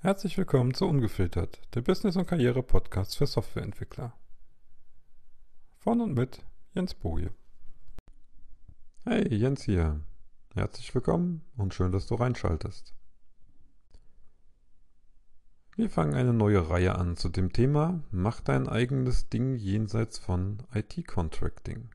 Herzlich willkommen zu Ungefiltert, der Business- und Karriere-Podcast für Softwareentwickler. Von und mit Jens Boje. Hey, Jens hier. Herzlich willkommen und schön, dass du reinschaltest. Wir fangen eine neue Reihe an zu dem Thema Mach dein eigenes Ding jenseits von IT-Contracting.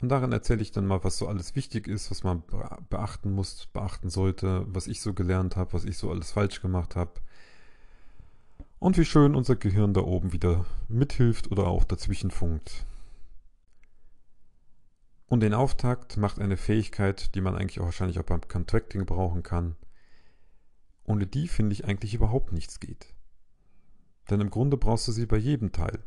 Und darin erzähle ich dann mal, was so alles wichtig ist, was man beachten muss, beachten sollte, was ich so gelernt habe, was ich so alles falsch gemacht habe. Und wie schön unser Gehirn da oben wieder mithilft oder auch dazwischenfunkt. Und den Auftakt macht eine Fähigkeit, die man eigentlich auch wahrscheinlich auch beim Contracting brauchen kann. Ohne die finde ich eigentlich überhaupt nichts geht. Denn im Grunde brauchst du sie bei jedem Teil.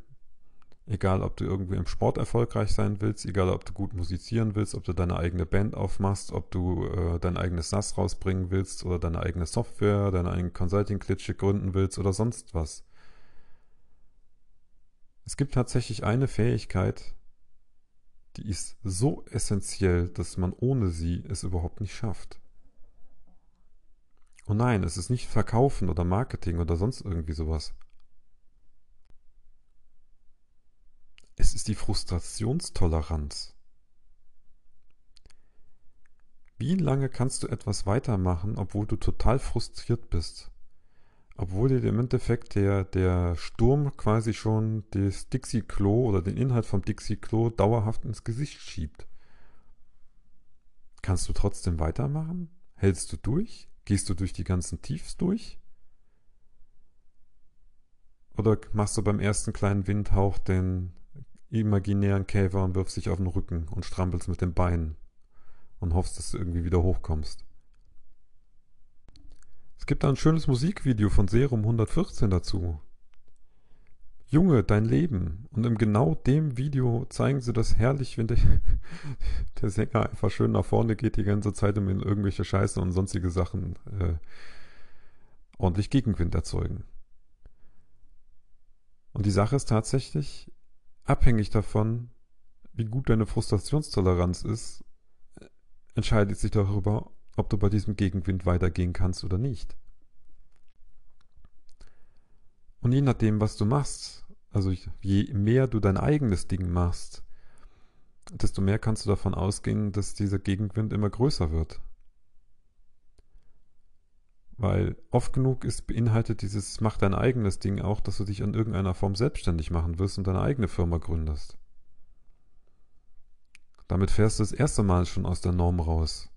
Egal, ob du irgendwie im Sport erfolgreich sein willst, egal, ob du gut musizieren willst, ob du deine eigene Band aufmachst, ob du äh, dein eigenes NAS rausbringen willst oder deine eigene Software, deine eigene Consulting-Klitsche gründen willst oder sonst was. Es gibt tatsächlich eine Fähigkeit, die ist so essentiell, dass man ohne sie es überhaupt nicht schafft. Und nein, es ist nicht Verkaufen oder Marketing oder sonst irgendwie sowas. Es ist die Frustrationstoleranz. Wie lange kannst du etwas weitermachen, obwohl du total frustriert bist? Obwohl dir im Endeffekt der, der Sturm quasi schon das Dixie-Klo oder den Inhalt vom Dixie-Klo dauerhaft ins Gesicht schiebt. Kannst du trotzdem weitermachen? Hältst du durch? Gehst du durch die ganzen Tiefs durch? Oder machst du beim ersten kleinen Windhauch den imaginären Käfer und wirfst dich auf den Rücken und strampelst mit den Beinen und hoffst, dass du irgendwie wieder hochkommst. Es gibt da ein schönes Musikvideo von Serum 114 dazu. Junge, dein Leben. Und in genau dem Video zeigen sie das herrlich, wenn der, der Sänger einfach schön nach vorne geht die ganze Zeit, um in irgendwelche Scheiße und sonstige Sachen äh, ordentlich Gegenwind erzeugen. Und die Sache ist tatsächlich, abhängig davon, wie gut deine Frustrationstoleranz ist, entscheidet sich darüber, ob du bei diesem Gegenwind weitergehen kannst oder nicht. Und je nachdem, was du machst, also je mehr du dein eigenes Ding machst, desto mehr kannst du davon ausgehen, dass dieser Gegenwind immer größer wird. Weil oft genug ist beinhaltet dieses Mach dein eigenes Ding auch, dass du dich in irgendeiner Form selbstständig machen wirst und deine eigene Firma gründest. Damit fährst du das erste Mal schon aus der Norm raus.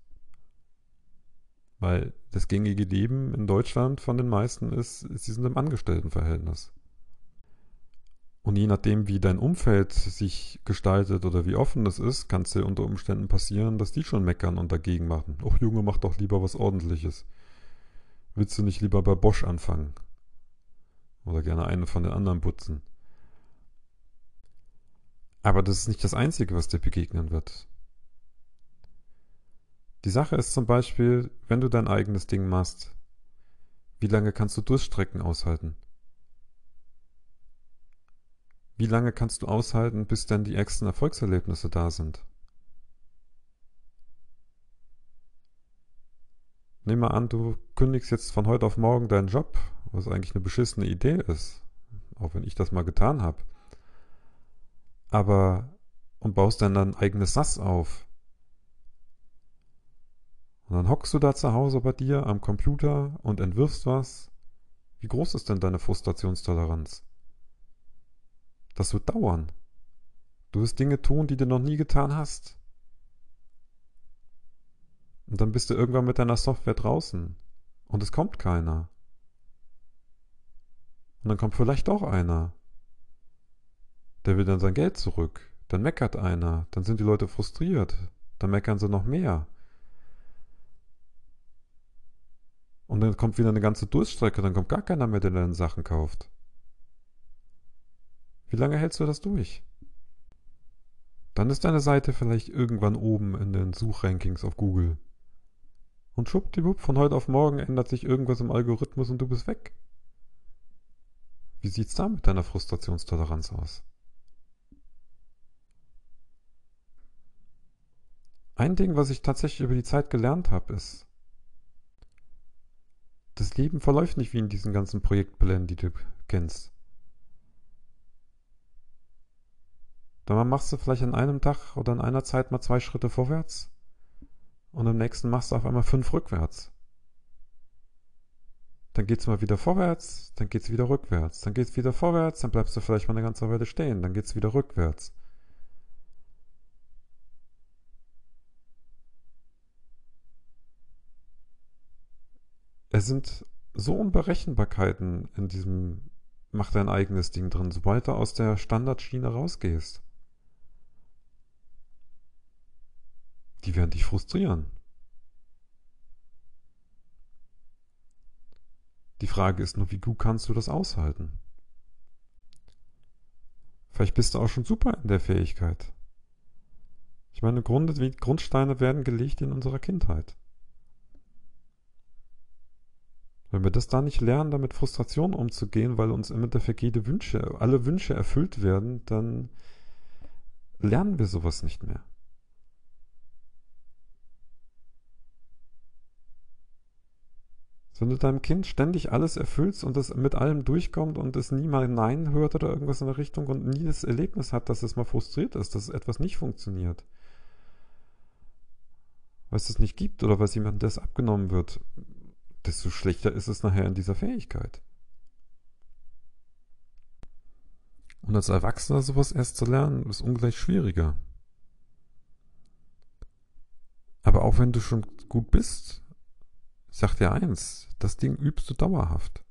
Weil das gängige Leben in Deutschland von den meisten ist, sie sind im Angestelltenverhältnis. Und je nachdem, wie dein Umfeld sich gestaltet oder wie offen das ist, kann es dir unter Umständen passieren, dass die schon meckern und dagegen machen. Och Junge, mach doch lieber was ordentliches. Willst du nicht lieber bei Bosch anfangen? Oder gerne eine von den anderen putzen? Aber das ist nicht das Einzige, was dir begegnen wird. Die Sache ist zum Beispiel, wenn du dein eigenes Ding machst, wie lange kannst du Durststrecken aushalten? Wie lange kannst du aushalten, bis dann die ersten Erfolgserlebnisse da sind? Nehmen wir an, du kündigst jetzt von heute auf morgen deinen Job, was eigentlich eine beschissene Idee ist, auch wenn ich das mal getan habe. Aber und baust dann dein eigenes SAS auf. Und dann hockst du da zu Hause bei dir am Computer und entwirfst was. Wie groß ist denn deine Frustrationstoleranz? Das wird dauern. Du wirst Dinge tun, die du noch nie getan hast. Und dann bist du irgendwann mit deiner Software draußen und es kommt keiner. Und dann kommt vielleicht doch einer. Der will dann sein Geld zurück. Dann meckert einer. Dann sind die Leute frustriert. Dann meckern sie noch mehr. Und dann kommt wieder eine ganze Durststrecke. Dann kommt gar keiner mehr, der deine Sachen kauft. Wie lange hältst du das durch? Dann ist deine Seite vielleicht irgendwann oben in den Suchrankings auf Google. Und schwuppdiwupp, von heute auf morgen ändert sich irgendwas im Algorithmus und du bist weg. Wie sieht's da mit deiner Frustrationstoleranz aus? Ein Ding, was ich tatsächlich über die Zeit gelernt habe, ist, das Leben verläuft nicht wie in diesen ganzen Projektplänen, die du kennst. Dann machst du vielleicht an einem Tag oder in einer Zeit mal zwei Schritte vorwärts und im nächsten machst du auf einmal fünf rückwärts. Dann geht's mal wieder vorwärts, dann geht's wieder rückwärts, dann geht's wieder vorwärts, dann bleibst du vielleicht mal eine ganze Weile stehen, dann geht's wieder rückwärts. Es sind so Unberechenbarkeiten in diesem Mach dein eigenes Ding drin, sobald du aus der Standardschiene rausgehst. Die werden dich frustrieren. Die Frage ist nur, wie gut kannst du das aushalten? Vielleicht bist du auch schon super in der Fähigkeit. Ich meine, Grundsteine werden gelegt in unserer Kindheit. Wenn wir das da nicht lernen, damit Frustration umzugehen, weil uns im Endeffekt jede Wünsche, alle Wünsche erfüllt werden, dann lernen wir sowas nicht mehr. Wenn du deinem Kind ständig alles erfüllst und es mit allem durchkommt und es nie mal Nein hört oder irgendwas in der Richtung und nie das Erlebnis hat, dass es mal frustriert ist, dass etwas nicht funktioniert, weil es das nicht gibt oder weil es jemandem das abgenommen wird, desto schlechter ist es nachher in dieser Fähigkeit. Und als Erwachsener sowas erst zu lernen, ist ungleich schwieriger. Aber auch wenn du schon gut bist, sag dir eins, das Ding übst du dauerhaft.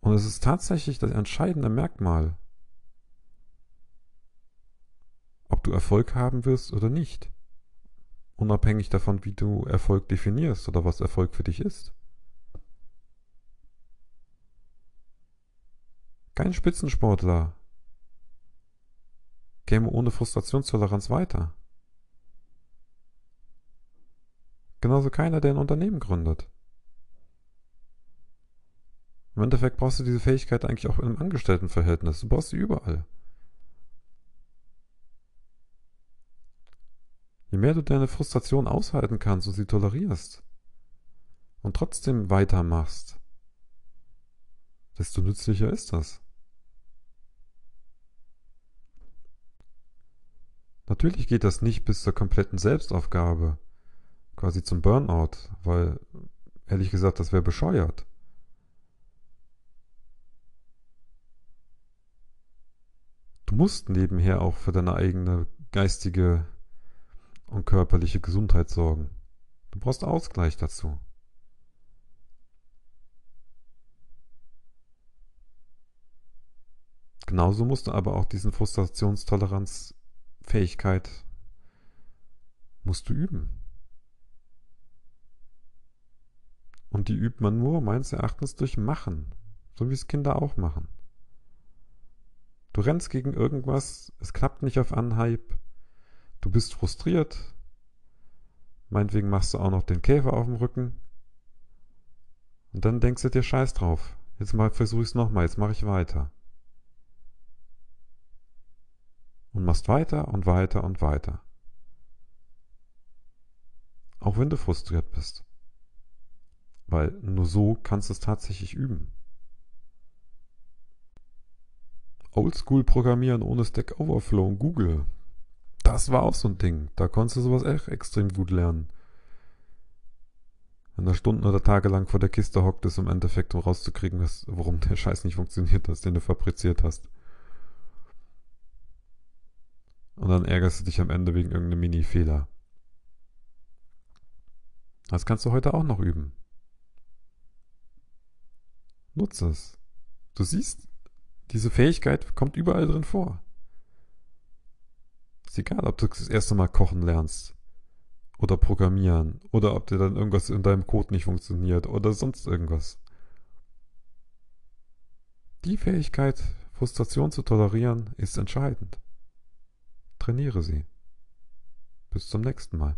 Und es ist tatsächlich das entscheidende Merkmal, ob du Erfolg haben wirst oder nicht unabhängig davon, wie du Erfolg definierst oder was Erfolg für dich ist. Kein Spitzensportler käme ohne Frustrationstoleranz weiter. Genauso keiner, der ein Unternehmen gründet. Im Endeffekt brauchst du diese Fähigkeit eigentlich auch im Angestelltenverhältnis. Du brauchst sie überall. Je mehr du deine Frustration aushalten kannst und sie tolerierst und trotzdem weitermachst, desto nützlicher ist das. Natürlich geht das nicht bis zur kompletten Selbstaufgabe, quasi zum Burnout, weil ehrlich gesagt, das wäre bescheuert. Du musst nebenher auch für deine eigene geistige und körperliche Gesundheit sorgen. Du brauchst Ausgleich dazu. Genauso musst du aber auch diesen Frustrationstoleranzfähigkeit musst du üben. Und die übt man nur meines Erachtens durch Machen, so wie es Kinder auch machen. Du rennst gegen irgendwas, es klappt nicht auf Anhieb, Du bist frustriert. Meinetwegen machst du auch noch den Käfer auf dem Rücken. Und dann denkst du dir Scheiß drauf. Jetzt mal versuche ich es nochmal, jetzt mache ich weiter. Und machst weiter und weiter und weiter. Auch wenn du frustriert bist. Weil nur so kannst du es tatsächlich üben. Oldschool programmieren ohne Stack Overflow und Google das war auch so ein Ding. Da konntest du sowas echt extrem gut lernen. Wenn du Stunden oder Tage lang vor der Kiste hockt, ist im Endeffekt, um rauszukriegen, was, warum der Scheiß nicht funktioniert hast, den du fabriziert hast. Und dann ärgerst du dich am Ende wegen irgendeinem Mini-Fehler. Das kannst du heute auch noch üben. Nutze es. Du siehst, diese Fähigkeit kommt überall drin vor. Ist egal, ob du das erste Mal kochen lernst oder programmieren oder ob dir dann irgendwas in deinem Code nicht funktioniert oder sonst irgendwas. Die Fähigkeit, Frustration zu tolerieren, ist entscheidend. Trainiere sie. Bis zum nächsten Mal.